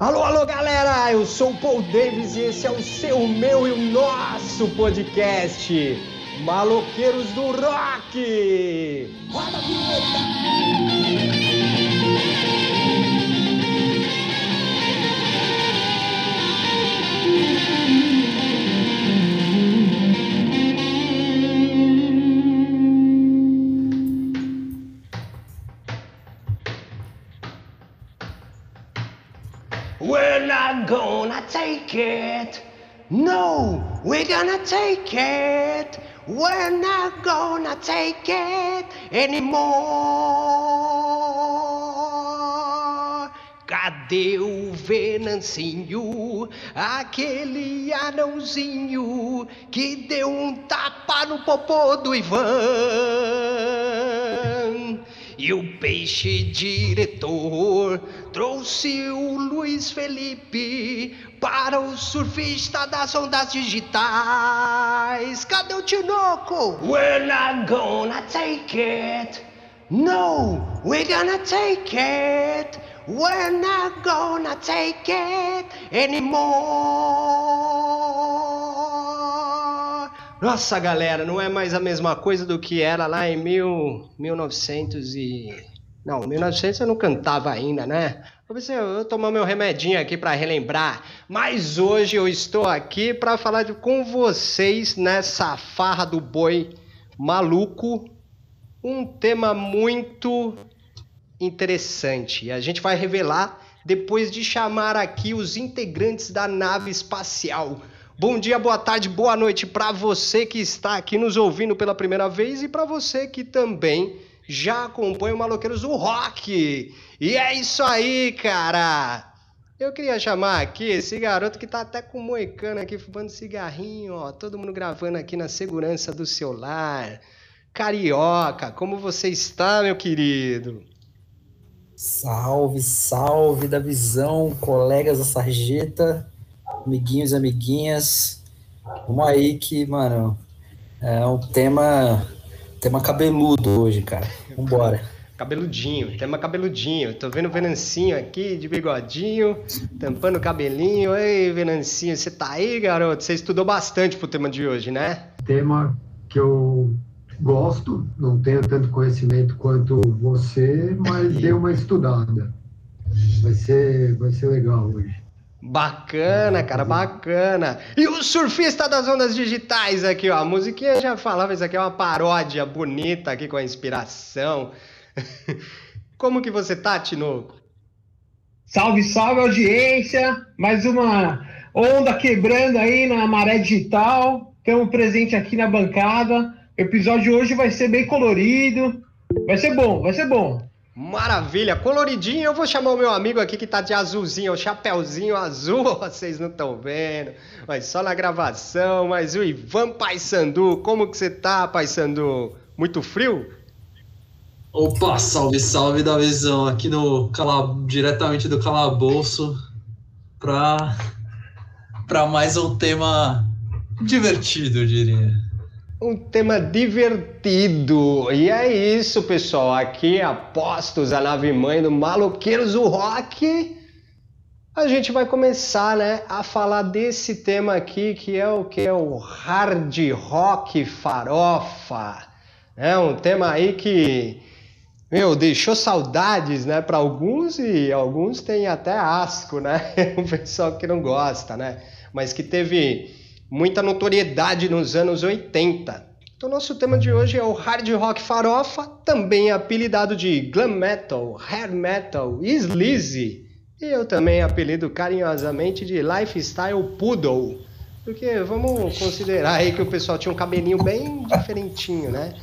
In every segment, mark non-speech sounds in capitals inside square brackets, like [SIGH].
Alô, alô, galera! Eu sou o Paul Davis e esse é o seu, meu e o nosso podcast, Maloqueiros do Rock! Roda a We're take it. No, we're gonna take it. We're not gonna take it anymore. Cadê o Venancinho? Aquele anãozinho que deu um tapa no popô do Ivan. E o peixe diretor trouxe o Luiz Felipe para o surfista das ondas digitais. Cadê o Tinoco? We're not gonna take it. No, we're gonna take it. We're not gonna take it anymore. Nossa, galera, não é mais a mesma coisa do que era lá em mil, 1900 e não, 1900 eu não cantava ainda, né? Vou eu, eu tomar meu remedinho aqui para relembrar. Mas hoje eu estou aqui para falar de, com vocês nessa farra do boi maluco um tema muito interessante. A gente vai revelar depois de chamar aqui os integrantes da nave espacial. Bom dia, boa tarde, boa noite para você que está aqui nos ouvindo pela primeira vez e para você que também já acompanha o Maloqueiros do Rock. E é isso aí, cara! Eu queria chamar aqui esse garoto que tá até com moicano aqui, fumando cigarrinho, ó. Todo mundo gravando aqui na segurança do celular. Carioca, como você está, meu querido? Salve, salve da visão, colegas da sarjeta, amiguinhos e amiguinhas. Vamos aí que, mano, é um tema Tema cabeludo hoje, cara. Vambora. Cabeludinho, tema cabeludinho. Tô vendo o Venancinho aqui, de bigodinho, tampando o cabelinho. Ei, Venancinho, você tá aí, garoto? Você estudou bastante pro tema de hoje, né? Tema que eu gosto, não tenho tanto conhecimento quanto você, mas dei uma estudada. Vai ser, vai ser legal hoje. Bacana, cara, bacana. E o surfista das ondas digitais aqui, ó. A musiquinha já falava, isso aqui é uma paródia bonita aqui com a inspiração. [LAUGHS] Como que você tá, Tinoco? Salve, salve audiência! Mais uma onda quebrando aí na maré digital. Temos presente aqui na bancada. O episódio de hoje vai ser bem colorido. Vai ser bom, vai ser bom. Maravilha, coloridinho. Eu vou chamar o meu amigo aqui que tá de azulzinho, o chapéuzinho azul, [LAUGHS] vocês não estão vendo, mas só na gravação. Mas o Ivan Paysandu, como que você tá, Paysandu? Muito frio? Opa, salve, salve da visão aqui no diretamente do calabouço para para mais um tema divertido, eu diria um tema divertido. E é isso, pessoal. Aqui, apostos, a nave mãe do Maloqueiros do Rock. A gente vai começar, né, a falar desse tema aqui, que é o que é o hard rock farofa. É um tema aí que, meu, deixou saudades, né, para alguns e alguns têm até asco, né? [LAUGHS] O pessoal que não gosta, né? Mas que teve muita notoriedade nos anos 80. Então, nosso tema de hoje é o hard rock farofa, também apelidado de glam metal, hair metal e sleazy. E eu também apelido carinhosamente de lifestyle poodle. Porque vamos considerar aí que o pessoal tinha um cabelinho bem diferentinho, né?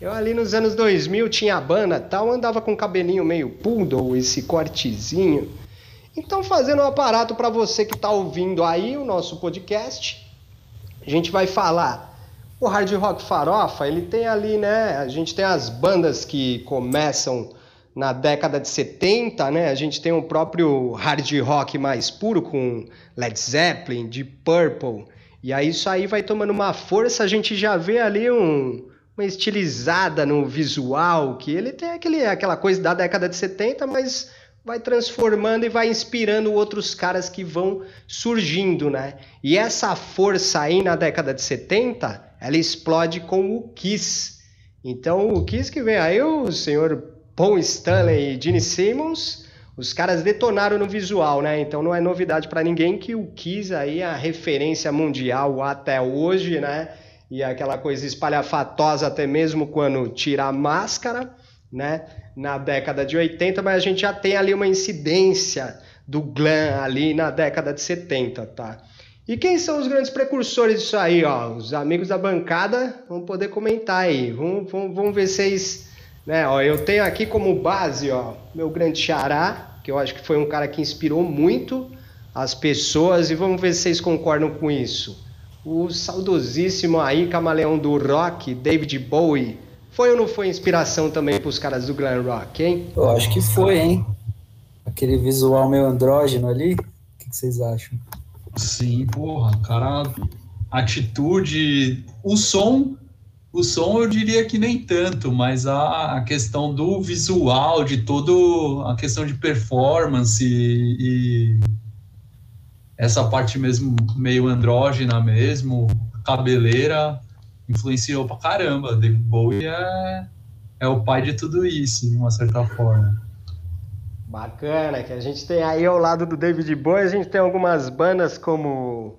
Eu ali nos anos 2000 tinha a banda tal, andava com cabelinho meio poodle, esse cortezinho. Então, fazendo um aparato para você que está ouvindo aí o nosso podcast, a gente vai falar. O hard rock farofa, ele tem ali, né? A gente tem as bandas que começam na década de 70, né? A gente tem o próprio hard rock mais puro com Led Zeppelin, Deep Purple. E aí isso aí vai tomando uma força, a gente já vê ali um, uma estilizada no visual, que ele tem aquele, aquela coisa da década de 70, mas vai transformando e vai inspirando outros caras que vão surgindo, né? E essa força aí na década de 70, ela explode com o Kiss. Então, o Kiss que vem aí, o senhor Paul Stanley e Gene Simmons, os caras detonaram no visual, né? Então não é novidade para ninguém que o Kiss aí é a referência mundial até hoje, né? E aquela coisa espalhafatosa até mesmo quando tira a máscara, né? na década de 80, mas a gente já tem ali uma incidência do glam ali na década de 70, tá? E quem são os grandes precursores disso aí, ó? Os amigos da bancada vão poder comentar aí. Vamos, vamos, vamos ver vocês, né? Ó, eu tenho aqui como base, ó, meu grande xará, que eu acho que foi um cara que inspirou muito as pessoas e vamos ver se vocês concordam com isso. O saudosíssimo aí camaleão do rock, David Bowie, foi ou não foi inspiração também para os caras do glam rock, hein? Eu acho que foi, hein? Aquele visual meio andrógeno ali. O que, que vocês acham? Sim, porra, cara, atitude, o som, o som eu diria que nem tanto, mas a, a questão do visual, de todo a questão de performance e, e essa parte mesmo meio andrógena mesmo, cabeleira, influenciou pra caramba. David Bowie é, é o pai de tudo isso, de uma certa forma. Bacana, que a gente tem aí ao lado do David Bowie, a gente tem algumas bandas como.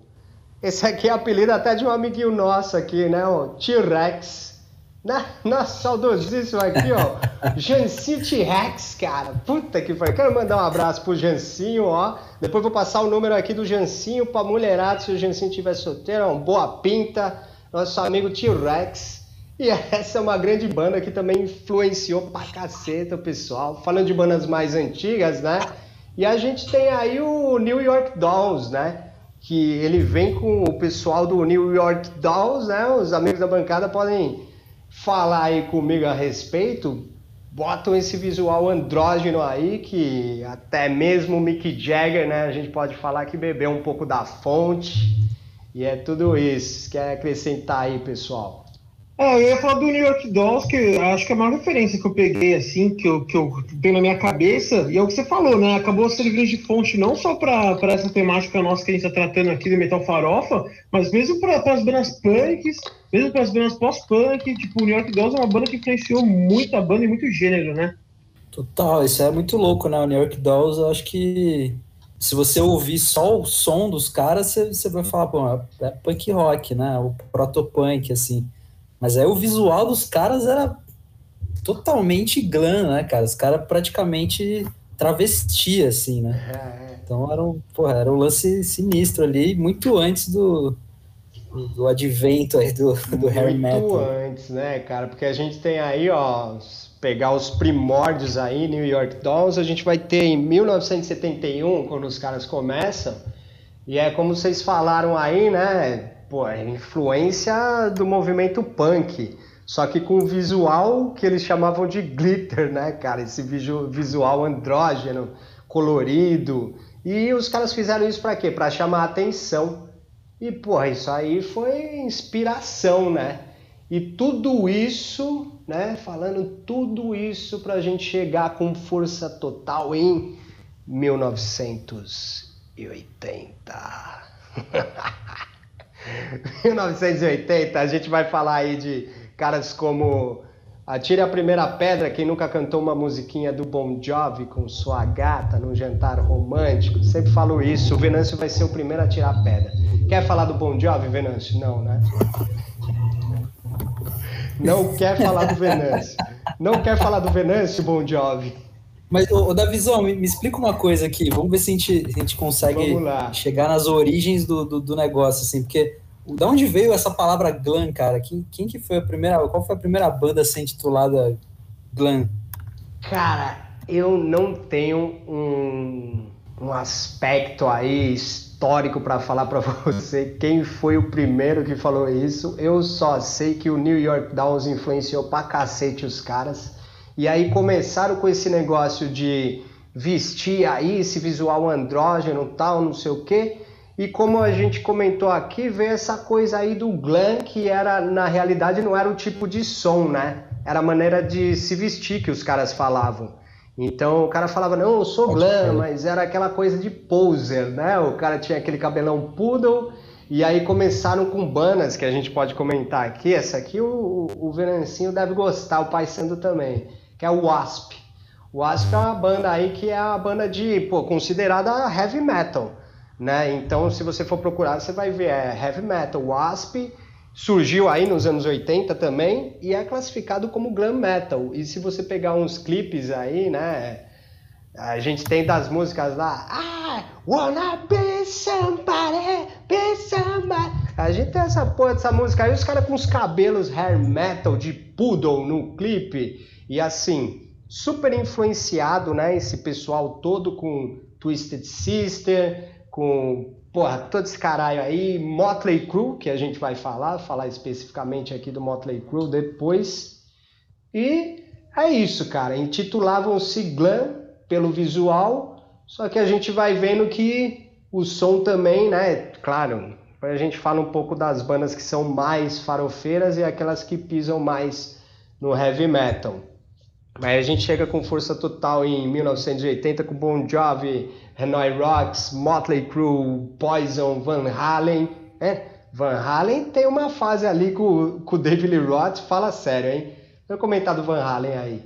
Esse aqui é apelido até de um amiguinho nosso aqui, né? O T-Rex. Né? Nossa, saudosíssimo aqui, ó. [LAUGHS] Jancinho T-Rex, cara. Puta que foi. Quero mandar um abraço pro Jancinho, ó. Depois vou passar o número aqui do Jancinho pra mulherada, se o Jancinho tiver solteiro, ó, boa pinta nosso amigo T-Rex. E essa é uma grande banda que também influenciou pra caceta o pessoal. Falando de bandas mais antigas, né? E a gente tem aí o New York Dolls, né? Que ele vem com o pessoal do New York Dolls, né? Os amigos da bancada podem falar aí comigo a respeito. Botam esse visual andrógeno aí que até mesmo o Mick Jagger, né? A gente pode falar que bebeu um pouco da fonte. E é tudo isso. Quer acrescentar aí, pessoal? É, eu ia falar do New York Dolls, que acho que é a maior referência que eu peguei, assim, que eu, que eu tenho na minha cabeça, e é o que você falou, né? Acabou servindo de fonte não só para essa temática nossa que a gente está tratando aqui do Metal Farofa, mas mesmo para as bandas punks, mesmo para as bandas pós-punk, tipo, o New York Dolls é uma banda que influenciou muita banda e muito gênero, né? Total, isso é muito louco, né? O New York Dolls, eu acho que se você ouvir só o som dos caras, você, você vai falar, pô, é punk rock, né? O proto-punk, assim. Mas aí o visual dos caras era totalmente glam, né, cara? Os caras praticamente travestia, assim, né? É, é. Então era um, porra, era um lance sinistro ali, muito antes do, do advento aí do, do Harry Metal. Muito antes, né, cara? Porque a gente tem aí, ó, pegar os primórdios aí, New York Dolls, a gente vai ter em 1971, quando os caras começam, e é como vocês falaram aí, né? Pô, é influência do movimento punk, só que com visual que eles chamavam de glitter, né, cara? Esse visual andrógeno, colorido. E os caras fizeram isso para quê? Para chamar a atenção. E, pô, isso aí foi inspiração, né? E tudo isso né? Falando tudo isso para a gente chegar com força total em 1980. 1980, [LAUGHS] a gente vai falar aí de caras como Atire a Primeira Pedra, quem nunca cantou uma musiquinha do Bon Jovi com sua gata num jantar romântico, sempre falo isso, o Venâncio vai ser o primeiro a tirar a pedra. Quer falar do Bon Jovi, Venâncio? Não, né? Não quer falar do Venâncio. Não quer falar do Venâncio, Bon Jovi. Mas, ô, ô Davizão, me, me, explica uma coisa aqui. Vamos ver se a gente, a gente consegue chegar nas origens do, do, do, negócio, assim, porque da onde veio essa palavra glam, cara? Quem, quem que foi a primeira, qual foi a primeira banda a ser intitulada glam? Cara, eu não tenho um, um aspecto aí histórico para falar para [LAUGHS] você quem foi o primeiro que falou isso. Eu só sei que o New York Downs influenciou pra cacete os caras. E aí começaram com esse negócio de vestir aí esse visual andrógeno tal, não sei o quê. E como a gente comentou aqui, veio essa coisa aí do glam, que era, na realidade, não era o tipo de som, né? Era a maneira de se vestir que os caras falavam. Então o cara falava, não, eu sou glam, mas era aquela coisa de poser, né? O cara tinha aquele cabelão poodle, e aí começaram com bandas que a gente pode comentar aqui. Essa aqui o, o Venancinho deve gostar, o Pai Sando também, que é o Wasp. O Wasp é uma banda aí que é a banda de, pô, considerada heavy metal, né? Então se você for procurar, você vai ver, é heavy metal. Wasp surgiu aí nos anos 80 também e é classificado como glam metal. E se você pegar uns clipes aí, né? A gente tem das músicas lá, I wanna be somebody, be somebody. A gente tem essa porra dessa música aí, os caras com os cabelos hair metal de poodle no clipe. E assim, super influenciado, né? Esse pessoal todo com Twisted Sister, com porra, todo esse caralho aí, Motley Crue, que a gente vai falar, falar especificamente aqui do Motley Crue depois. E é isso, cara. Intitulavam-se Glam pelo visual, só que a gente vai vendo que o som também, né? Claro, a gente fala um pouco das bandas que são mais farofeiras e aquelas que pisam mais no heavy metal. Aí a gente chega com força total em 1980 com Bon Jovi, Hanoi Rocks, Motley Crue, Poison, Van Halen. Né? Van Halen tem uma fase ali com, com o David Lee Roth, fala sério, hein? Vou comentar do Van Halen aí.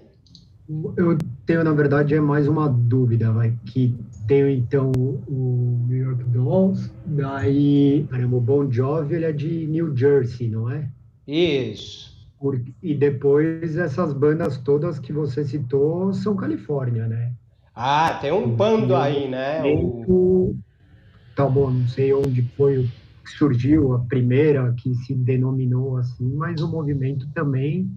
Eu tenho, na verdade, é mais uma dúvida, vai, que tem então o New York Dolls, daí, caramba, o Bon Jovi, ele é de New Jersey, não é? Isso. Por, e depois essas bandas todas que você citou são Califórnia, né? Ah, tem um bando aí, né? O... Tá bom, não sei onde foi que surgiu a primeira que se denominou assim, mas o movimento também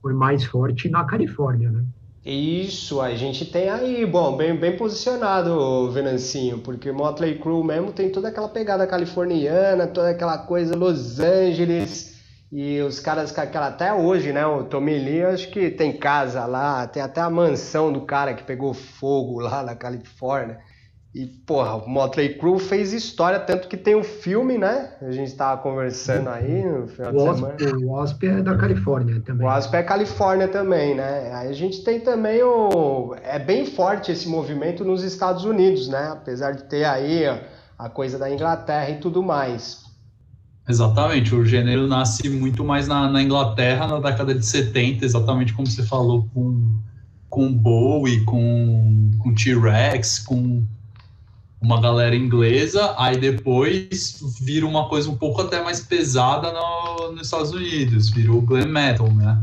foi mais forte na Califórnia, né? Isso, a gente tem aí, bom, bem, bem posicionado, Venancinho, porque Motley Crue mesmo tem toda aquela pegada californiana, toda aquela coisa Los Angeles, e os caras, aquela, até hoje, né? O Tommy Lee, acho que tem casa lá, tem até a mansão do cara que pegou fogo lá na Califórnia. E, porra, o Motley Crue fez história, tanto que tem o um filme, né? A gente estava conversando aí no final o de semana. O Wasp é da Califórnia também. O Wasp é Califórnia também, né? Aí a gente tem também o... É bem forte esse movimento nos Estados Unidos, né? Apesar de ter aí a coisa da Inglaterra e tudo mais. Exatamente, o gênero nasce muito mais na, na, Inglaterra na década de 70, exatamente como você falou, com, com Bowie, com, com T-Rex, com uma galera inglesa, aí depois vira uma coisa um pouco até mais pesada no, nos Estados Unidos, virou glam metal, né?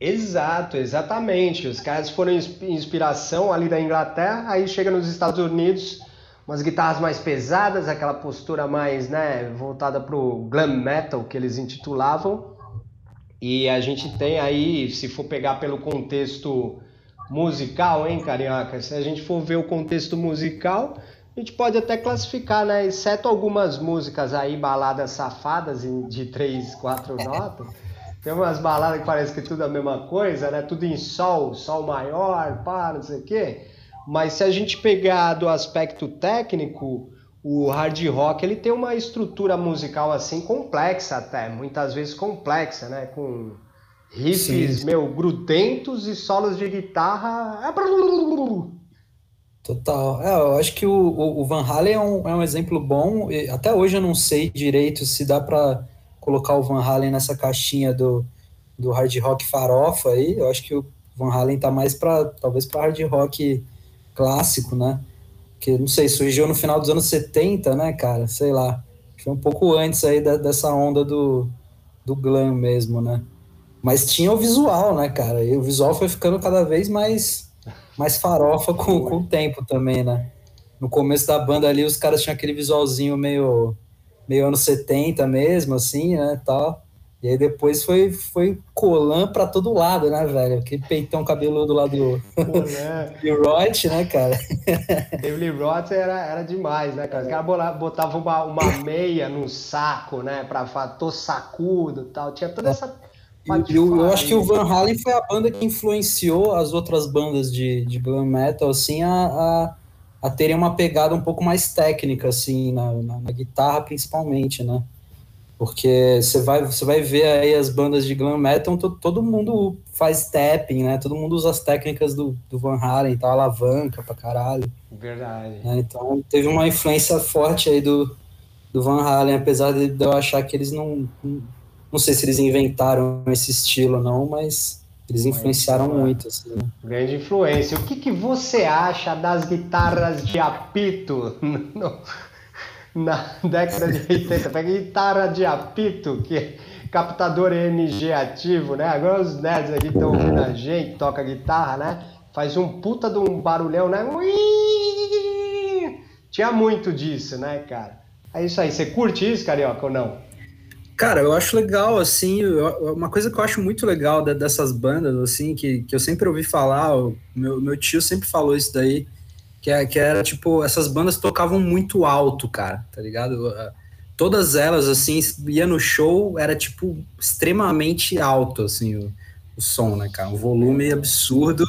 Exato, exatamente. Os caras foram inspiração ali da Inglaterra, aí chega nos Estados Unidos umas guitarras mais pesadas, aquela postura mais né, voltada para o glam metal que eles intitulavam. E a gente tem aí, se for pegar pelo contexto musical, hein, Carioca? Se a gente for ver o contexto musical, a gente pode até classificar, né? Exceto algumas músicas aí, baladas safadas de três, quatro [LAUGHS] notas. Tem umas baladas que parece que tudo é a mesma coisa, né? Tudo em sol, sol maior, pá, não sei o quê. Mas se a gente pegar do aspecto técnico, o hard rock ele tem uma estrutura musical assim complexa até, muitas vezes complexa, né? Com riffs, Sim. meu, grudentos e solos de guitarra. Total. É, eu acho que o, o Van Halen é um, é um exemplo bom. Até hoje eu não sei direito se dá para colocar o Van Halen nessa caixinha do, do hard rock farofa aí. Eu acho que o Van Halen tá mais para talvez para hard rock clássico, né? Que, não sei, surgiu no final dos anos 70, né, cara? Sei lá. Foi um pouco antes aí da, dessa onda do, do glam mesmo, né? Mas tinha o visual, né, cara? E o visual foi ficando cada vez mais, mais farofa com, com o tempo também, né? No começo da banda ali, os caras tinham aquele visualzinho meio, meio anos 70 mesmo, assim, né, tal. E aí depois foi, foi colan pra todo lado, né, velho? Que peitão cabeludo lá do [LAUGHS] Roth, né, cara? David Roth era, era demais, né, cara? Os caras botavam uma, uma meia no saco, né? Pra falar, tô sacudo e tal. Tinha toda essa. Eu, eu, acho que o Van Halen foi a banda que influenciou as outras bandas de, de glam metal, assim, a, a, a terem uma pegada um pouco mais técnica, assim, na, na, na guitarra principalmente, né? Porque você vai, você vai ver aí as bandas de glam metal, todo, todo mundo faz tapping, né? Todo mundo usa as técnicas do, do Van Halen e tal, alavanca pra caralho. Verdade. Né? Então teve uma influência forte aí do, do Van Halen, apesar de eu achar que eles não. Não sei se eles inventaram esse estilo, não, mas eles influenciaram muito. Assim, né? Grande influência. O que, que você acha das guitarras de apito [LAUGHS] na [LAUGHS] década de 80? Pega guitarra de apito, que é captador NG ativo, né? Agora os nerds aqui estão ouvindo a gente, toca guitarra, né? Faz um puta de um barulhão, né? Tinha muito disso, né, cara? É isso aí. Você curte isso, Carioca, ou não? Cara, eu acho legal, assim, uma coisa que eu acho muito legal dessas bandas, assim, que, que eu sempre ouvi falar, o meu, meu tio sempre falou isso daí, que, é, que era, tipo, essas bandas tocavam muito alto, cara, tá ligado? Todas elas, assim, ia no show, era, tipo, extremamente alto, assim, o, o som, né, cara? Um volume absurdo,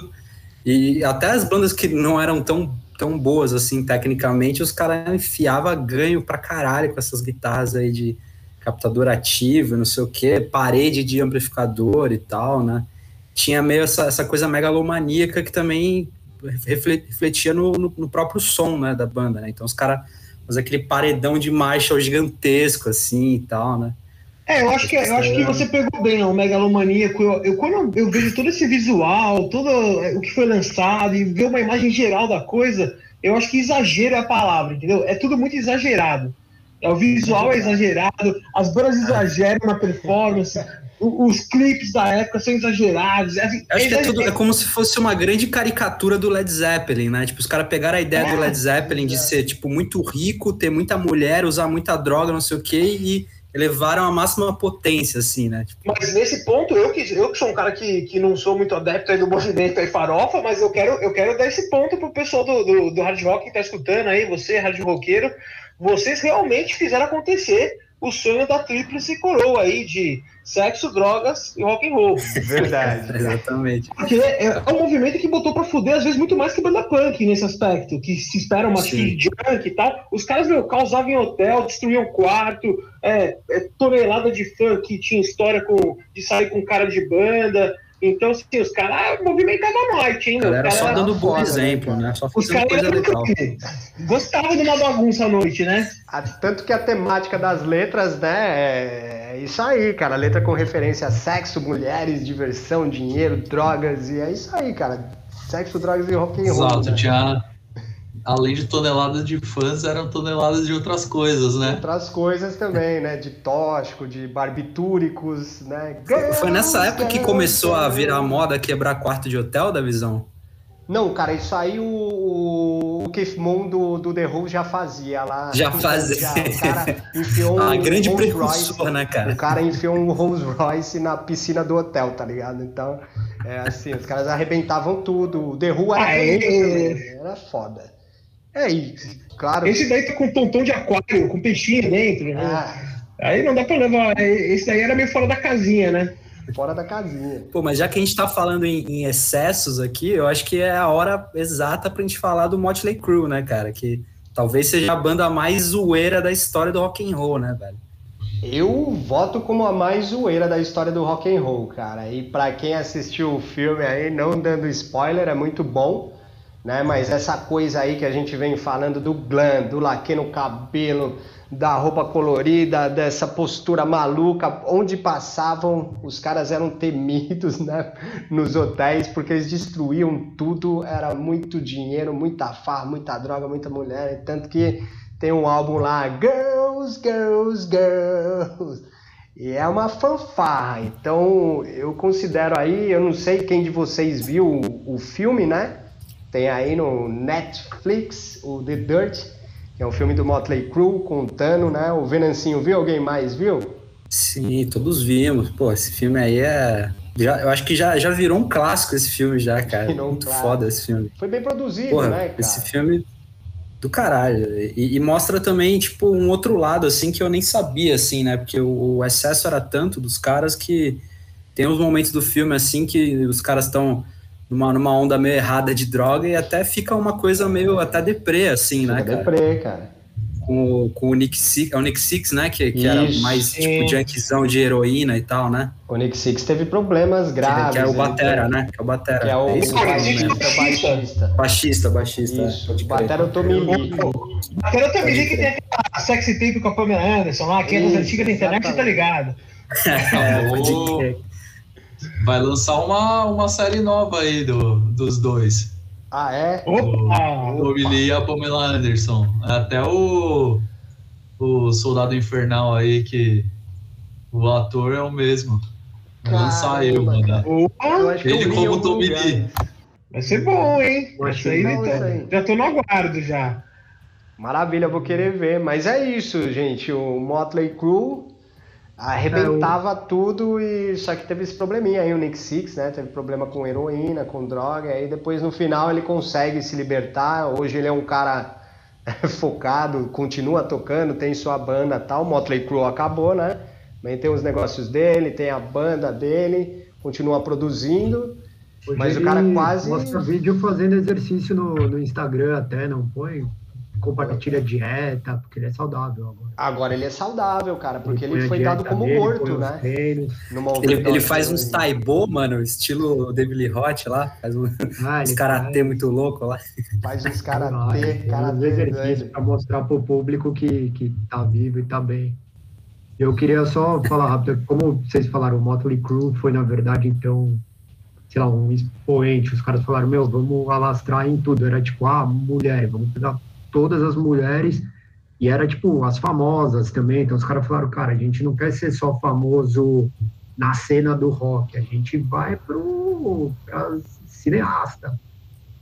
e até as bandas que não eram tão tão boas assim tecnicamente, os caras enfiavam ganho pra caralho com essas guitarras aí de captador ativo, não sei o que, parede de amplificador e tal, né? Tinha meio essa, essa coisa megalomaníaca que também refletia no, no, no próprio som, né, da banda, né? Então os caras faziam aquele paredão de Marshall gigantesco, assim, e tal, né? É, eu acho que, eu acho que você pegou bem o megalomaníaco. Eu, eu, quando eu vejo todo esse visual, todo o que foi lançado e ver uma imagem geral da coisa, eu acho que exagero é a palavra, entendeu? É tudo muito exagerado. É, o visual é exagerado, as bandas exageram na performance, os clipes da época são exagerados. É, assim, Acho é que é, tudo, é como se fosse uma grande caricatura do Led Zeppelin, né? Tipo, os caras pegaram a ideia é, do Led Zeppelin de ser, tipo, muito rico, ter muita mulher, usar muita droga, não sei o quê, e elevaram a máxima potência, assim, né? Tipo... Mas nesse ponto, eu que, eu que sou um cara que, que não sou muito adepto aí do movimento aí farofa, mas eu quero, eu quero dar esse ponto pro pessoal do, do, do hard rock que tá escutando aí, você, hard roqueiro, vocês realmente fizeram acontecer o sonho da tríplice coroa aí de sexo, drogas e rock and roll. [LAUGHS] Verdade. [LAUGHS] Exatamente. Porque é, é, um movimento que botou pra fuder, às vezes, muito mais que banda punk nesse aspecto, que se espera uma de junk e tal. Os caras, meu, causavam em hotel, destruíam quarto, é, é, tonelada de fã que tinha história com, de sair com cara de banda, então, assim, os caras movimentavam a noite, hein? Cara, era só dando bom foda, exemplo, né? Só os caras coisa legal. Gostavam de uma bagunça à noite, né? Tanto que a temática das letras, né, é isso aí, cara. Letra com referência a sexo, mulheres, diversão, dinheiro, drogas, e é isso aí, cara. Sexo, drogas e rock and roll. Exato, né? tinha além de toneladas de fãs, eram toneladas de outras coisas, né? Outras coisas também, né? De tóxico, de barbitúricos, né? Foi nessa época que começou a virar moda quebrar quarto de hotel da visão? Não, cara, isso aí o, o Keith Moon do, do The Who já fazia lá. Já fazia. Já, o cara enfiou [LAUGHS] um ah, grande Rolls Royce, né, cara? O cara enfiou um Rolls Royce na piscina do hotel, tá ligado? Então, é assim, os caras arrebentavam tudo. O The Who era, é... era foda. É, e, claro. Esse daí tá com um pontão de aquário, com peixinho dentro. Né? Ah. Aí não dá pra levar. Esse daí era meio fora da casinha, né? Fora da casinha. Pô, mas já que a gente tá falando em, em excessos aqui, eu acho que é a hora exata pra gente falar do Motley Crue, né, cara? Que talvez seja a banda mais zoeira da história do rock and roll, né, velho? Eu voto como a mais zoeira da história do rock and roll, cara. E para quem assistiu o filme aí, não dando spoiler, é muito bom né? Mas essa coisa aí que a gente vem falando do glam, do laque no cabelo, da roupa colorida, dessa postura maluca, onde passavam, os caras eram temidos, [LAUGHS] né? Nos hotéis, porque eles destruíam tudo, era muito dinheiro, muita farra, muita droga, muita mulher, tanto que tem um álbum lá, Girls, Girls, Girls. E é uma fanfarra, então eu considero aí, eu não sei quem de vocês viu o, o filme, né? Tem aí no Netflix o The Dirt, que é um filme do Motley Crue contando, né? O Venancinho viu? Alguém mais viu? Sim, todos vimos. Pô, esse filme aí é. Já, eu acho que já, já virou um clássico esse filme, já, cara. Muito claro. foda esse filme. Foi bem produzido, Porra, né, cara? Esse filme do caralho. E, e, mostra também, tipo, um outro lado, assim, que eu nem sabia, assim, né? Porque o, o excesso era tanto dos caras que tem uns momentos do filme, assim, que os caras estão numa, numa onda meio errada de droga e até fica uma coisa meio até deprê, assim, né, cara? Deprê, cara. com, com o Nick Six, é o Nick Six, né? Que, que era mais tipo junkzão de heroína e tal, né? O Nick Six teve problemas graves. que é o Batera, né? Que é o Batera. Que é o, É isso o Cara, mesmo, existe né? baixista, baixista. Baixista, baixista. é, Isso, crer. Batera é o Tommy Lee. Aquela também que tem aquela sexy tape com a Pamela Anderson lá, que é das antigas da internet, você tá ligado? [LAUGHS] É, pode crer. Vai lançar uma, uma série nova aí do, dos dois. Ah, é? Opa! O Tommy Lee e a Pamela Anderson. Até o, o Soldado Infernal aí, que o ator é o mesmo. Vai lançar da. Eu Opa! acho que eu Ele como algum Tommy Lee. Vai ser bom, hein? Isso aí, então, isso aí. já tô no aguardo já. Maravilha, vou querer ver. Mas é isso, gente. O Motley Crue arrebentava tudo e só que teve esse probleminha aí, o Nick Six, né? Teve problema com heroína, com droga. Aí depois no final ele consegue se libertar. Hoje ele é um cara [LAUGHS] focado, continua tocando, tem sua banda tal. O Motley Crue acabou, né? Também tem os negócios dele, tem a banda dele, continua produzindo. Hoje Mas o cara quase- Mostra vídeo fazendo exercício no, no Instagram até, não põe? Compartilha dieta, porque ele é saudável agora. Agora ele é saudável, cara, porque ele a foi dado como dele, morto, né? Ele, ele faz uns taibo, mano, estilo David Lee Roth lá, faz um, Ah, uns ele karatê faz- muito louco lá. Faz uns [LAUGHS] karatê, karatê exercícios para mostrar para o público que, que tá vivo e tá bem. Eu queria só falar rápido, como vocês falaram, o Motley Crue foi, na verdade, então, sei lá, um expoente. Os caras falaram, meu, vamos alastrar em tudo. Era tipo, ah, mulher, vamos pegar todas as mulheres. E era tipo, as famosas também. Então os caras falaram, cara, a gente não quer ser só famoso na cena do rock, a gente vai pro pra cineasta.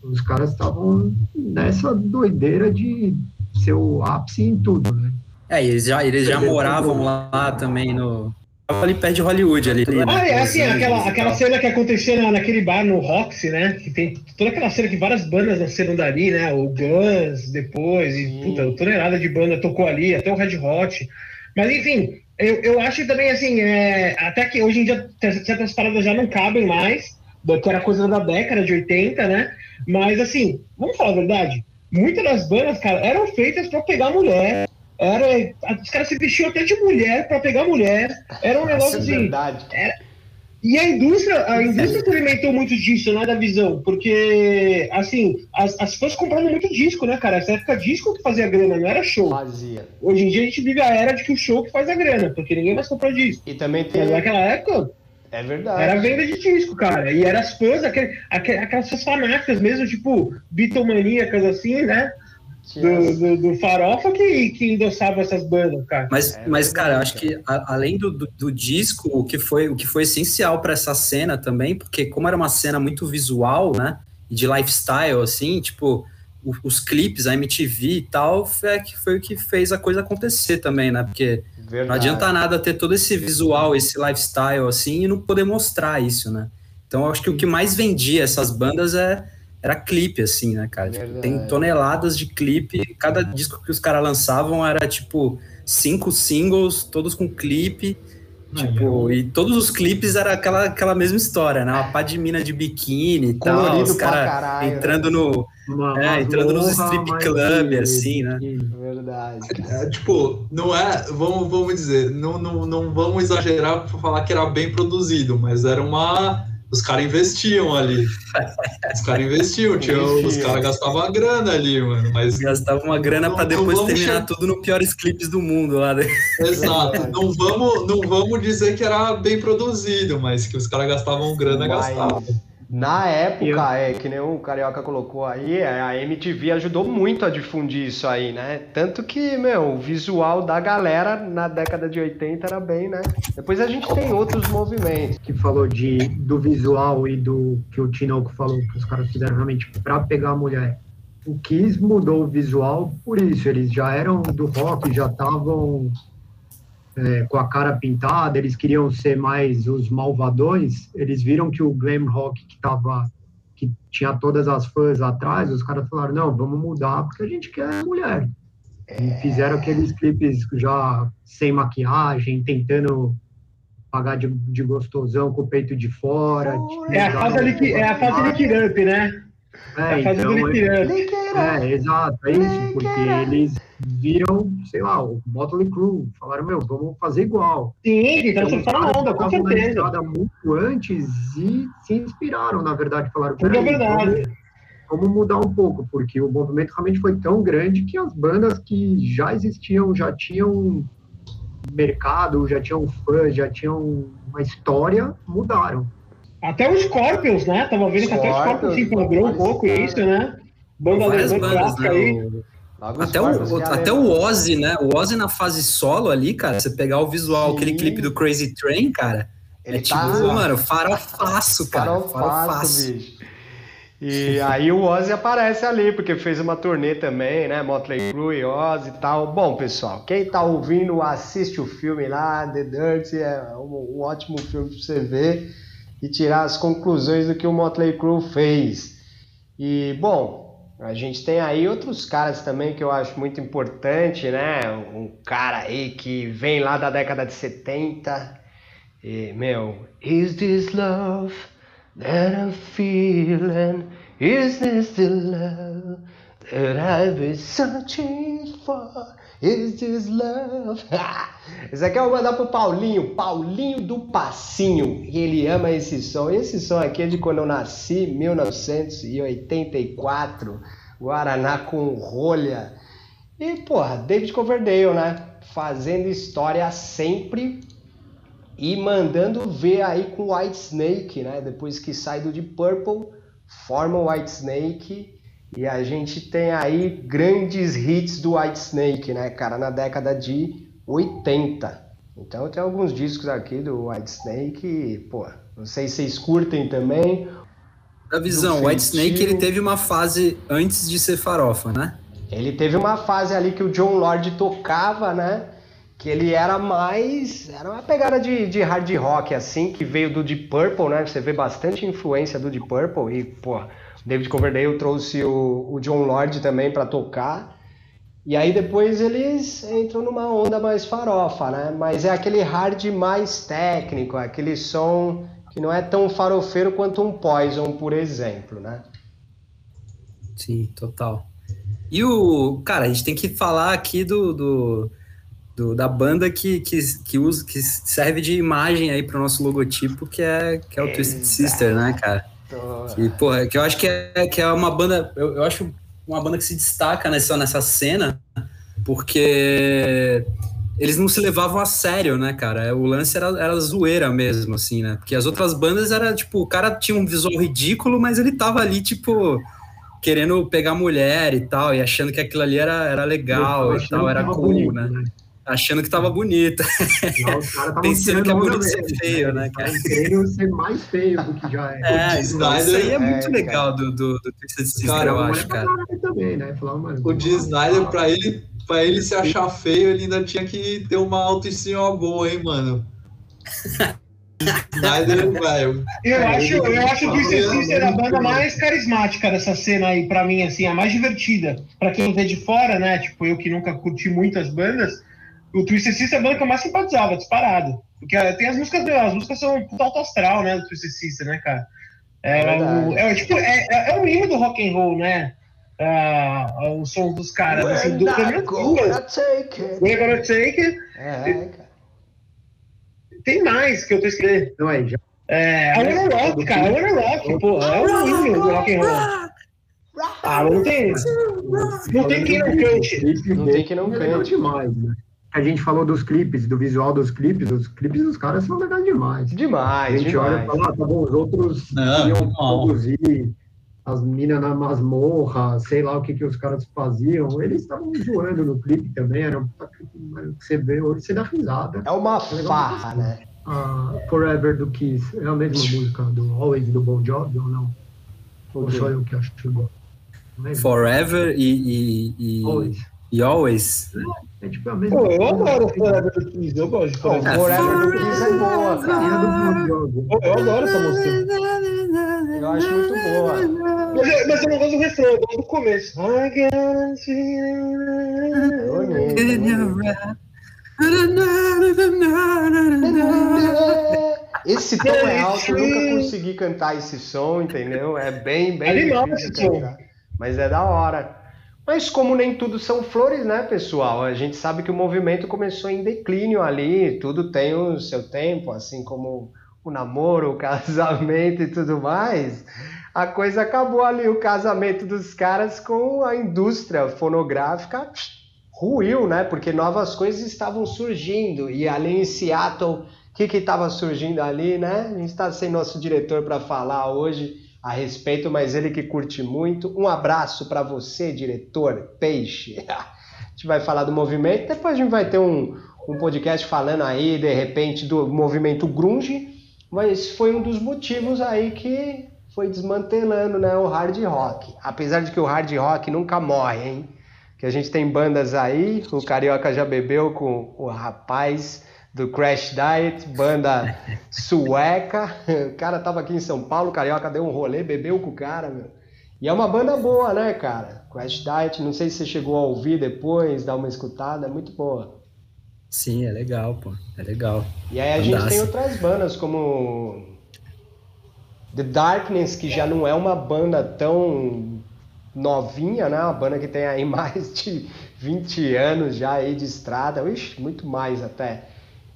Os caras estavam nessa doideira de ser o ápice em tudo, né? É, e eles já, eles já moravam lá também no. Ali perto de Hollywood, ali. né? Ah, é assim, aquela, aquela cena que aconteceu na- naquele bar no Roxy, né? Que tem toda aquela cena que várias bandas nasceram dali, né? O Guns depois, e puta, tonelada de banda tocou ali, até o Red Hot. Mas enfim, eu, eu acho também assim, é, até que hoje em dia certas paradas já não cabem mais, que era coisa da década de 80, né? Mas assim, vamos falar a verdade, muitas das bandas, cara, eram feitas pra pegar mulher. Era, os caras se vestiam até de mulher pra pegar mulher. Era um Isso negócio é assim. verdade. E a indústria, a indústria se alimentou muito disso, né, da visão, porque, assim, as, as fãs comprando muito disco, né, cara? Essa época disco que fazia grana, não era show. Fazia. Hoje em dia a gente vive a era de que o show que faz a grana, porque ninguém mais compra disco. E também tem. Mas naquela época, É verdade. era venda de disco, cara. E eram as fãs, aquele, aquele- aquelas fãs fanáticas mesmo, tipo, bitomaníacas, assim, né? Do, do, do Farofa que, que endossavam essas bandas, cara. Mas, É mas cara, eu acho que a- além do, do, do disco, o que foi, o que foi essencial para essa cena também, porque como era uma cena muito visual, né, e de lifestyle, assim, tipo, o- os clipes, a MTV e tal, foi, que foi o que fez a coisa acontecer também, né, porque Verdade. não adianta nada ter todo esse visual, esse lifestyle, assim, e não poder mostrar isso, né. Então, eu acho que o que mais vendia essas bandas é, era clipe, assim, né, cara? Tipo, tem toneladas de clipe, cada disco que os caras lançavam era, tipo, cinco singles, todos com clipe, tipo, e todos os clipes era aquela, aquela mesma história, né? Uma pá de mina de biquíni e tal, os pra caras entrando no... Uma, É, uma entrando nos strip club, de- assim, né? de- Verdade. É, tipo, não é. Vamos, vamos dizer, não, não, não vamos exagerar para falar que era bem produzido, mas era uma. Os caras investiam ali. Os caras investiam, [LAUGHS] tinha, os caras gastavam a grana ali, mano. Mas Gastava uma grana não depois terminar chegar- tudo no piores clipes do mundo lá. Né? Exato. [LAUGHS] Não vamos, não vamos dizer que era bem produzido, mas que os caras gastavam grana, Mas- gastavam. Na época, Eu- é, que nem o Carioca colocou aí, é, a MTV ajudou muito a difundir isso aí, né? Tanto que, meu, o visual da galera na década de 80 era bem, né? Depois a gente tem outros movimentos. que falou de, do visual e do que o Tinoco falou, que os caras fizeram realmente para pegar a mulher. O Kiss mudou o visual por isso, eles já eram do rock, já estavam é, com a cara pintada, eles queriam ser mais os malvadões, eles viram que o glam rock que tava que tinha todas as fãs atrás, os caras falaram, não, vamos mudar porque a gente quer mulher. E fizeram aqueles clipes já sem maquiagem, tentando pagar de, de gostosão com o peito de fora. tipo, É a já fase, liqui, é a fase liquid up, né? É, então, é, Lick é, exato, é isso, porque eles viram, sei lá, o Motley Crue, falaram, meu, vamos fazer igual. Sim, então você tá onda, com certeza. estrada muito antes e se inspiraram, na verdade, falaram, é "Peraí, verdade. vamos, vamos mudar um pouco, porque o movimento realmente foi tão grande que as bandas que já existiam, já tinham mercado, já tinham fãs, já tinham uma história, mudaram. Até o Scorpions, né? Tava vendo que até o Scorpions se enquadrou um pouco isso, né? Banda alemã bandas, clássica né? aí. Logo os Até Scorpions, o, até o Ozzy, né? O Ozzy na fase solo ali, cara, você pegar o visual, Sim. aquele clipe do Crazy Train, cara, Ele é tipo, tá- mano, farofaço, [LAUGHS] cara. Farofaço, Farofaço. bicho. E aí o Ozzy aparece ali, porque fez uma turnê também, né? Motley Crue, Ozzy e tal. Bom, pessoal, quem tá ouvindo, assiste o filme lá, The Dirt, é um, um ótimo filme pra você ver e tirar as conclusões do que o Motley Crue fez. E, bom, a gente tem aí outros caras também que eu acho muito importante, né? Um cara aí que vem lá da década de 70 e, meu, is this love that I'm feeling? Is this the love that I've been searching for? Is this love? [LAUGHS] Esse aqui eu vou mandar pro Paulinho, Paulinho do Passinho. E ele ama esse som. Esse som aqui é de quando eu nasci, 1984. Guaraná com rolha. E, porra, David Coverdale, né? Fazendo história sempre e mandando ver aí com White Snake, né? Depois que sai do Deep Purple, forma o White Snake e a gente tem aí grandes hits do White Snake, né, cara, na década de 80. Então tem alguns discos aqui do White Snake, e, pô, não sei se vocês curtem também. Da visão, Do White Snake ele teve uma fase antes de ser farofa, né? Ele teve uma fase ali que o John Lord tocava, né? Que ele era mais. Era uma pegada de, de hard rock, assim, que veio do Deep Purple, né? Você vê bastante influência do Deep Purple. E, pô, o David Coverdale trouxe o, o John Lord também pra tocar. E aí depois eles entram numa onda mais farofa, né? Mas é aquele hard mais técnico, aquele som que não é tão farofeiro quanto um Poison, por exemplo, né? Sim, total. E o. Cara, a gente tem que falar aqui do. do, do- da banda que, que, que, usa, que serve de imagem aí pro nosso logotipo, que é, que é o Twisted Sister, né, cara? Que, porra, que eu acho que é, que é uma banda. Eu, eu acho uma banda que se destaca nessa, nessa cena, porque eles não se levavam a sério, né, cara? O lance era, era zoeira mesmo, assim, né? Porque as outras bandas era tipo, o cara tinha um visual ridículo, mas ele tava ali, tipo, querendo pegar mulher e tal, e achando que aquilo ali era, era legal e tal, era cool, bonito, né? Achando que tava bonita. [LAUGHS] [LAUGHS] Pensando que é bonito ser mesmo, feio, né, cara? querendo ser mais feio do que já é. É, então, isso aí é É, muito cara. legal do, do, do Twisted Sister, Cara, eu acho, pra cara. também, né? Falar, mano, O Dee Snyder, pra ele, pra ele se achar feio, ele ainda tinha que ter uma autoestima boa, hein, mano? [LAUGHS] Snyder, velho. Eu É, acho, eu acho o Twisted ele- Sister a banda mais carismática dessa cena aí, pra mim, assim, a mais divertida. Pra quem vê de fora, né? Tipo, eu que nunca curti muitas bandas, o Twisted Sister é a banda que eu mais simpatizava, disparado. Porque eh, tem as músicas, as músicas são puta alto astral, né? Do Twisted Sister, né, cara? É, Verdade. o, é, tipo, é, é, é um hino do rock and roll, né? Ah, o som dos caras, assim, do gonna take it. We're gonna take it. É, cara. Tem mais que eu tô escrevendo. Não é, já É, a Wanna Rock, cara, a Wanna Rock, pô, é um hino do rock and roll. Ah, não tem. Não tem quem não cante. Não tem quem não é cante. demais, né? A gente falou dos clipes, do visual dos clipes, os clipes dos caras são legais demais. A Demais, gente olha e demais. fala, ah, tá bom, os outros Não, iam produzir as minas na masmorra, sei lá o que, que os caras faziam. Eles estavam zoando no clipe também, era um clipe, que você vê hoje, você dá risada. É uma farra, né? A Forever do Kiss é a mesma música do Always do Bon Jovi ou não? Ou só eu que acho que? Não lembro. Forever e, e, e, Always. e Always. É tipo a mesma Pô, eu adoro o Forever do Kiss, eu gosto de Forever. Forever do Kiss é boa, É cara. Pô, Eu adoro essa música. Eu acho muito boa. Mas, eu- mas eu não gosto do refrão, eu gosto do começo. I bonito. Esse tom é alto, eu nunca consegui cantar esse som, entendeu? É bem, bem Animal difícil esse som. Mas é da hora. Mas como nem tudo são flores, né, pessoal? A gente sabe que o movimento começou em declínio ali, tudo tem o seu tempo, assim como o namoro, o [LAUGHS] casamento e tudo mais. A coisa acabou ali, o casamento dos caras com a indústria fonográfica ruiu, né? Porque novas coisas estavam surgindo. E ali em Seattle, o que estava surgindo ali, né? A gente está sem nosso diretor para falar hoje a respeito, mas ele que curte muito. Um abraço para você, diretor Peixe. [LAUGHS] A gente vai falar do movimento, depois a gente vai ter um, um podcast falando aí, de repente, do movimento grunge, mas foi um dos motivos aí que foi desmantelando né, o hard rock. Apesar de que o hard rock nunca morre, hein? Que a gente tem bandas aí, o Carioca já bebeu com o rapaz do Crash Diet, banda [LAUGHS] sueca. O cara tava aqui em São Paulo, Carioca deu um rolê, bebeu com o cara, meu. E é uma banda boa, né, cara? Crash Diet, não sei se você chegou a ouvir depois, dar uma escutada, é muito boa. Sim, é legal, pô. É legal. E aí a gente Bandaça. tem outras bandas como The Darkness, que já não é uma banda tão novinha, né? Uma banda que tem aí [LAUGHS] mais de 20 anos já aí de estrada, Ixi, muito mais até.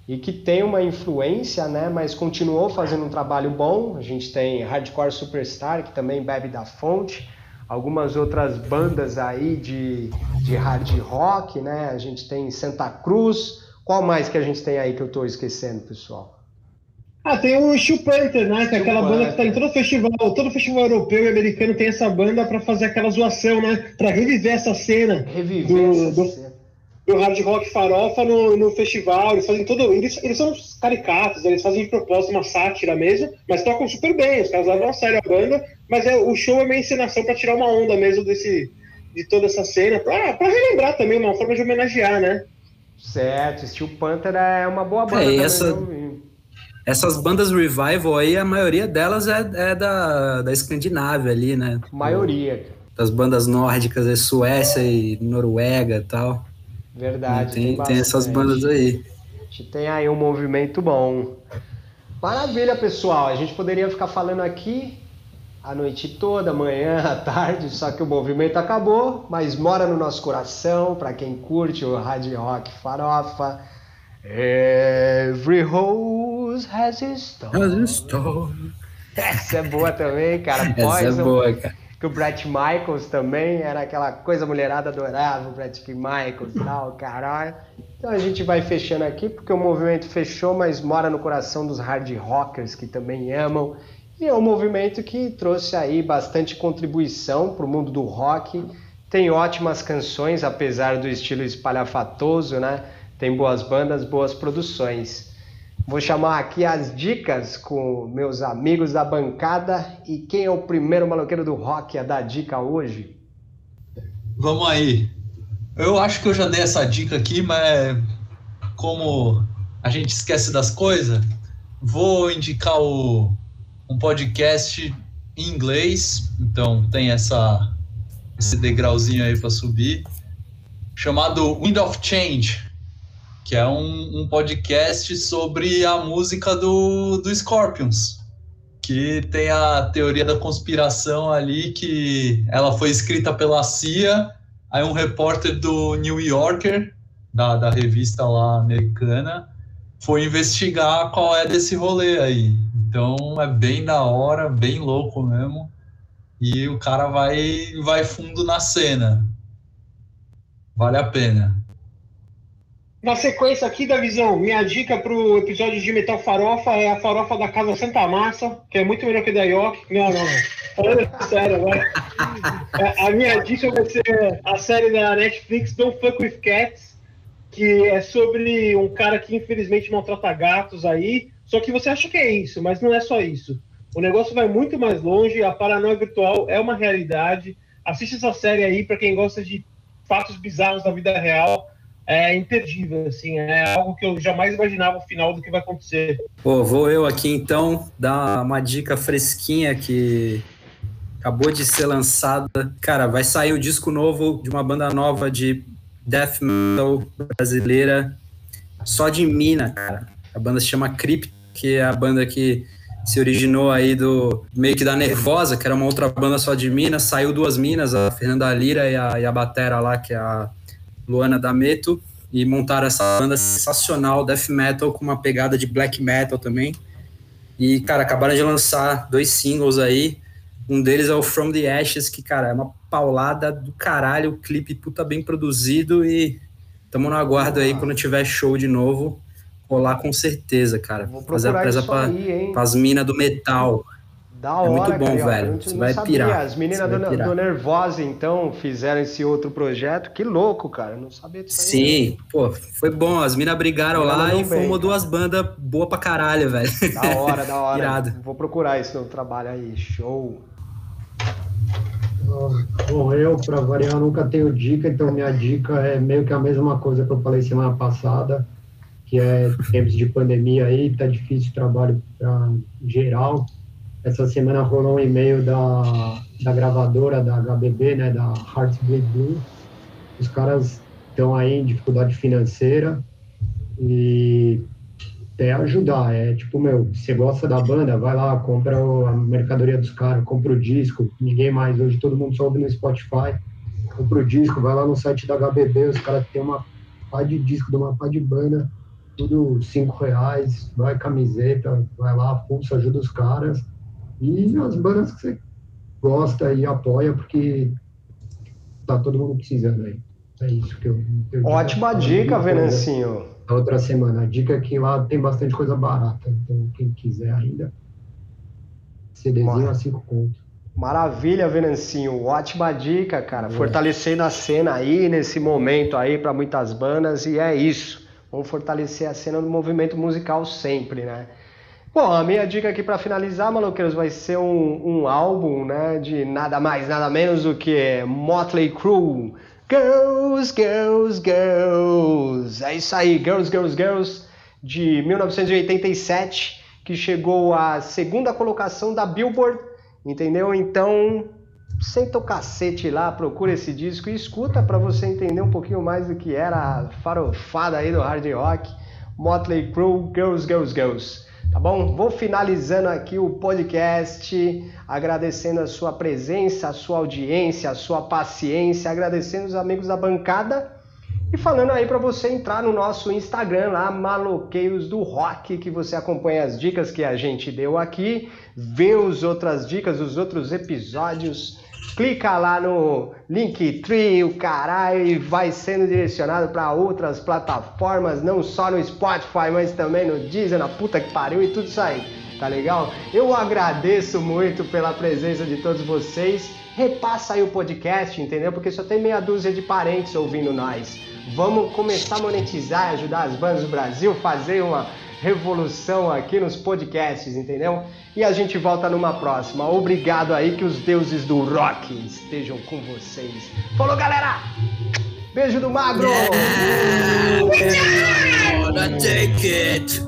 E que tem uma influência, né? Mas continuou fazendo um trabalho bom. A gente tem Hardcore Superstar, que também bebe da fonte. Algumas outras bandas aí de, de hard rock, né? A gente tem Santa Cruz. Qual mais que a gente tem aí que eu tô esquecendo, pessoal? Ah, tem o Steel Panther, né? Que é aquela banda que tá em todo festival, todo festival europeu e americano tem essa banda pra fazer aquela zoação, né? Pra reviver essa cena Reviver Do- essa do- cena. Do hard rock farofa no, no festival. Eles fazem todo. Eles, eles são uns caricatos, eles fazem de propósito uma sátira mesmo, mas tocam super bem. Os caras levam a sério a banda, mas é, o show é meio encenação pra tirar uma onda mesmo desse, de toda essa cena, pra, pra relembrar também, uma forma de homenagear, né? Certo, Steel Panther é uma boa banda. É, e também, essa- não. Essas bandas revival aí, a maioria delas é, é da, da Escandinávia ali, né? Maioria, Das bandas nórdicas, é Suécia e Noruega e tal. Verdade. tem, tem essas bastante. bandas aí. A gente tem aí um movimento bom. Maravilha, pessoal. A gente poderia ficar falando aqui a noite toda, amanhã, à tarde, só que o movimento acabou, mas mora no nosso coração, para quem curte o hard rock farofa. Every rose has its thorn. Essa é boa também, cara. [LAUGHS] Essa é Poison, boa, cara. Que o Brett Michaels também era aquela coisa mulherada adorava o Brett Michaels e tal, caralho. Então a gente vai fechando aqui porque o movimento fechou, mas mora no coração dos hard rockers que também amam. E é um movimento que trouxe aí bastante contribuição para o mundo do rock. Tem ótimas canções, apesar do estilo espalhafatoso, né? Tem boas bandas, boas produções. Vou chamar aqui as dicas com meus amigos da bancada. E quem é o primeiro maloqueiro do rock a dar dica hoje? Vamos aí. Eu acho que eu já dei essa dica aqui, mas como a gente esquece das coisas, vou indicar o, um podcast em inglês, então tem essa esse degrauzinho aí para subir, chamado Wind of Change, que é um, um podcast sobre a música do, do Scorpions, que tem a teoria da conspiração ali, que ela foi escrita pela CIA, aí um repórter do New Yorker, da, da revista lá americana, foi investigar qual é desse rolê aí. Então é bem da hora, bem louco mesmo. E o cara vai, vai fundo na cena. Vale a pena. Na sequência aqui da visão, minha dica pro episódio de Metal Farofa é a farofa da Casa Santa Massa, que é muito melhor que da York. Não, não, não. Sério agora. A minha dica vai ser a série da Netflix Don't Fuck With Cats, que é sobre um cara que infelizmente maltrata gatos aí. Só que você acha que é isso, mas não é só isso. O negócio vai muito mais longe, a paranoia virtual é uma realidade. Assiste essa série aí para quem gosta de fatos bizarros da vida real é imperdível, assim, é algo que eu jamais imaginava o final do que vai acontecer. Pô, vou eu aqui então dar uma dica fresquinha que acabou de ser lançada. Cara, vai sair o disco novo de uma banda nova de death metal brasileira, só de mina, cara. A banda se chama Cryptic. que é a banda que se originou aí do meio que da Nervosa, que era uma outra banda só de Minas, saiu duas Minas, a Fernanda Lira e a, e a Batera lá, que é a Luana D'Ameto, e montaram essa banda sensacional, death metal, com uma pegada de black metal também. E, cara, acabaram de lançar dois singles aí, um deles é o From the Ashes, que, cara, é uma paulada do caralho, o clipe puta bem produzido e tamo no aguardo aí quando tiver show de novo rolar com certeza, cara. Vou Fazer a presa pra, aí, pras minas do metal. Da É hora, muito bom, Carioca. velho. Você vai sabia. pirar. As meninas do, pirar. do Nervosa, então, fizeram esse outro projeto. Que louco, cara. Eu não sabia disso aí. Sim, pô, foi bom. As minas brigaram lá e bem, cara. duas bandas boas pra caralho, velho. Da hora, da hora. Irado. Vou procurar esse novo trabalho aí. Show. Bom, eu, para variar, nunca tenho dica, então minha dica é meio que a mesma coisa que eu falei semana passada, que é tempos de pandemia aí, tá difícil o trabalho para geral. Essa semana rolou um e-mail da, da gravadora da HBB, né, da Heartbeat Blue. Os caras estão aí em dificuldade financeira e é ajudar, é tipo, meu, você gosta da banda, vai lá, compra a mercadoria dos caras, compra o disco, ninguém mais, hoje todo mundo só ouve no Spotify, compra o disco, vai lá no site da HBB, os caras têm uma pá de disco de uma pá de banda, tudo cinco reais, vai camiseta, vai lá, pulsa, ajuda os caras, e as bandas que você gosta e apoia, porque tá todo mundo precisando aí. É isso que eu... eu Ótima dica, Venancinho. na outra semana. A dica é que lá tem bastante coisa barata. Então, quem quiser ainda, CDzinho a 5 conto. Maravilha, Venancinho. Ótima dica, cara. Fortalecendo a cena aí nesse momento aí para muitas bandas e é isso. Vamos fortalecer a cena do movimento musical sempre, né? Bom, a minha dica aqui para finalizar, maloqueiros, vai ser um, um álbum, né, de nada mais, nada menos do que Motley Crue. Girls, Girls, Girls. É isso aí, Girls, Girls, Girls, de 1987, que chegou à segunda colocação da Billboard Entendeu? Então, senta o cacete lá, procura esse disco e escuta para você entender um pouquinho mais do que era a farofada aí do hard rock. Motley Crue, Girls, Girls, Girls. Tá bom? Vou finalizando aqui o podcast, agradecendo a sua presença, a sua audiência, a sua paciência, agradecendo os amigos da bancada e falando aí para você entrar no nosso Instagram lá, Maloqueiros do Rock, que você acompanha as dicas que a gente deu aqui, vê as outras dicas, os outros episódios, clica lá no Linktree, o caralho, e vai sendo direcionado para outras plataformas, não só no Spotify, mas também no Deezer, na puta que pariu e tudo isso aí. Tá legal? Eu agradeço muito pela presença de todos vocês. Repassa aí o podcast, entendeu? Porque só tem meia dúzia de parentes ouvindo nós. Vamos começar a monetizar, ajudar as bandas do Brasil, fazer uma revolução aqui nos podcasts, entendeu? E a gente volta numa próxima. Obrigado aí, que os deuses do rock estejam com vocês. Falou, galera! Beijo do Magro! gonna take it.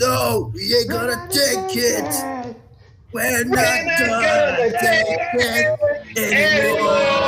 No, we ain't gonna take it. We're not gonna take it anymore.